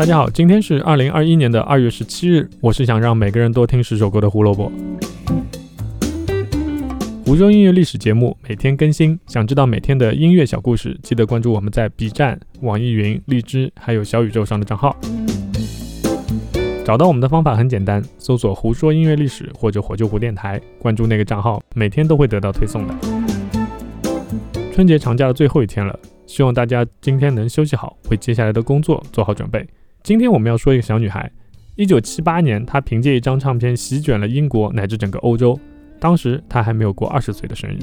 大家好，今天是二零二一年的二月十七日。我是想让每个人多听十首歌的胡萝卜。湖州音乐历史节目每天更新，想知道每天的音乐小故事，记得关注我们在 B 站、网易云、荔枝还有小宇宙上的账号。找到我们的方法很简单，搜索“胡说音乐历史”或者“火救湖电台”，关注那个账号，每天都会得到推送的。春节长假的最后一天了，希望大家今天能休息好，为接下来的工作做好准备。今天我们要说一个小女孩，一九七八年，她凭借一张唱片席卷了英国乃至整个欧洲。当时她还没有过二十岁的生日。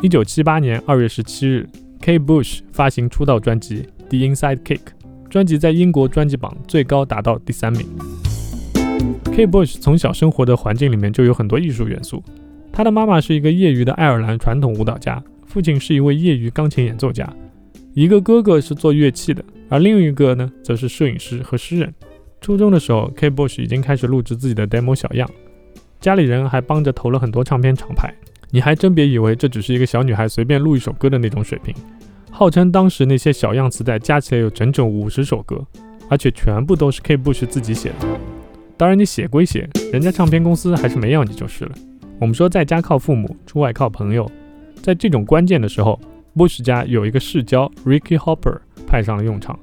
一九七八年二月十七日，K. Bush 发行出道专辑《The Inside Kick》，专辑在英国专辑榜最高达到第三名。K. Bush 从小生活的环境里面就有很多艺术元素。她的妈妈是一个业余的爱尔兰传统舞蹈家，父亲是一位业余钢琴演奏家，一个哥哥是做乐器的，而另一个呢，则是摄影师和诗人。初中的时候，Kate Bush 已经开始录制自己的 demo 小样。家里人还帮着投了很多唱片厂牌，你还真别以为这只是一个小女孩随便录一首歌的那种水平。号称当时那些小样磁带加起来有整整五十首歌，而且全部都是 K Bush 自己写的。当然你写归写，人家唱片公司还是没要你就是了。我们说在家靠父母，出外靠朋友，在这种关键的时候，Bush 家有一个世交 Ricky Hopper 派上了用场。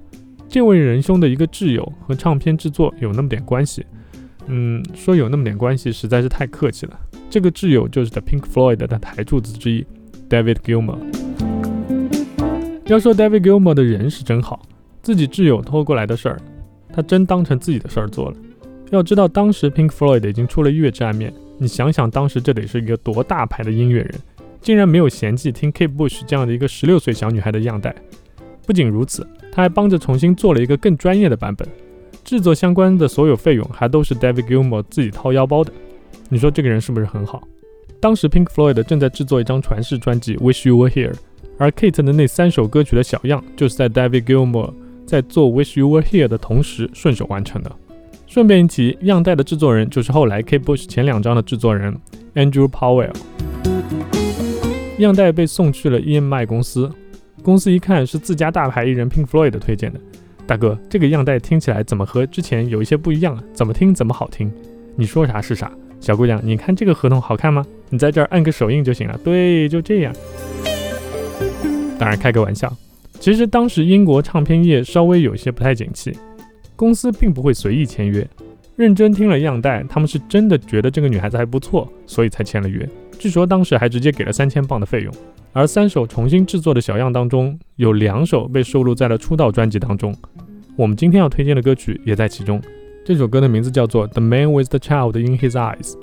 这位仁兄的一个挚友和唱片制作有那么点关系。嗯，说有那么点关系实在是太客气了。这个挚友就是 The Pink Floyd 的台柱子之一 David Gilmour。要说 David Gilmour 的人是真好，自己挚友托过来的事儿，他真当成自己的事儿做了。要知道当时 Pink Floyd 已经出了乐之暗面，你想想当时这得是一个多大牌的音乐人，竟然没有嫌弃听 Kate Bush 这样的一个十六岁小女孩的样带。不仅如此，他还帮着重新做了一个更专业的版本。制作相关的所有费用还都是 David Gilmour 自己掏腰包的，你说这个人是不是很好？当时 Pink Floyd 正在制作一张传世专辑《Wish You Were Here》，而 Kate 的那三首歌曲的小样就是在 David Gilmour 在做《Wish You Were Here》的同时顺手完成的。顺便一提，样带的制作人就是后来 Kate Bush 前两张的制作人 Andrew Powell。样带被送去了 EMI 公司，公司一看是自家大牌艺人 Pink Floyd 推荐的。大哥，这个样带听起来怎么和之前有一些不一样啊？怎么听怎么好听？你说啥是啥。小姑娘，你看这个合同好看吗？你在这儿按个手印就行了。对，就这样。当然开个玩笑。其实当时英国唱片业稍微有些不太景气，公司并不会随意签约。认真听了样带，他们是真的觉得这个女孩子还不错，所以才签了约。据说当时还直接给了三千镑的费用。而三首重新制作的小样当中，有两首被收录在了出道专辑当中。我们今天要推荐的歌曲也在其中。这首歌的名字叫做《The Man with the Child in His Eyes》。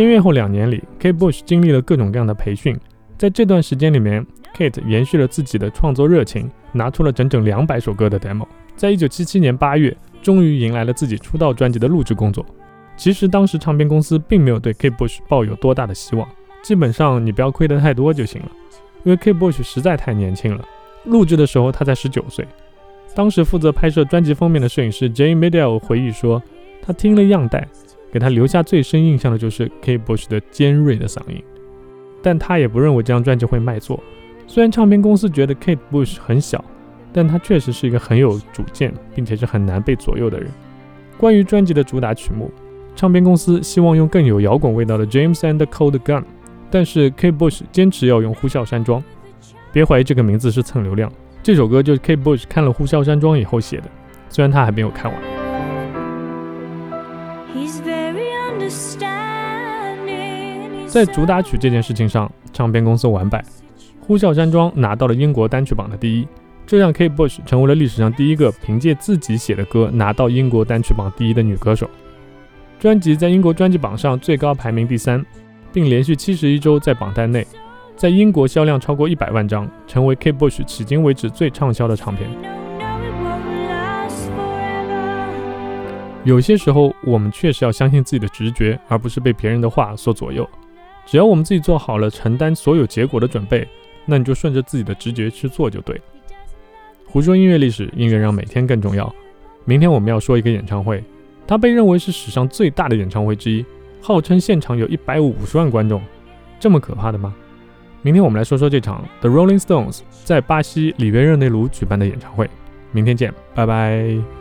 签约后两年里，Kate Bush 经历了各种各样的培训。在这段时间里面，Kate 延续了自己的创作热情，拿出了整整两百首歌的 demo。在一九七七年八月，终于迎来了自己出道专辑的录制工作。其实当时唱片公司并没有对 Kate Bush 抱有多大的希望，基本上你不要亏得太多就行了，因为 Kate Bush 实在太年轻了。录制的时候他才十九岁。当时负责拍摄专辑封面的摄影师 Jane Meadell 回忆说，他听了样带。给他留下最深印象的就是 Kate Bush 的尖锐的嗓音，但他也不认为这张专辑会卖座。虽然唱片公司觉得 Kate Bush 很小，但他确实是一个很有主见，并且是很难被左右的人。关于专辑的主打曲目，唱片公司希望用更有摇滚味道的 James and the Cold Gun，但是 Kate Bush 坚持要用呼啸山庄。别怀疑这个名字是蹭流量，这首歌就是 Kate Bush 看了呼啸山庄以后写的，虽然他还没有看完。在主打曲这件事情上，唱片公司完败，《呼啸山庄》拿到了英国单曲榜的第一，这让 Kate Bush 成为了历史上第一个凭借自己写的歌拿到英国单曲榜第一的女歌手。专辑在英国专辑榜上最高排名第三，并连续七十一周在榜单内，在英国销量超过一百万张，成为 Kate Bush 迄今为止最畅销的唱片。有些时候，我们确实要相信自己的直觉，而不是被别人的话所左右。只要我们自己做好了承担所有结果的准备，那你就顺着自己的直觉去做就对了。胡说音乐历史，音乐让每天更重要。明天我们要说一个演唱会，它被认为是史上最大的演唱会之一，号称现场有一百五十万观众，这么可怕的吗？明天我们来说说这场 The Rolling Stones 在巴西里约热内卢举办的演唱会。明天见，拜拜。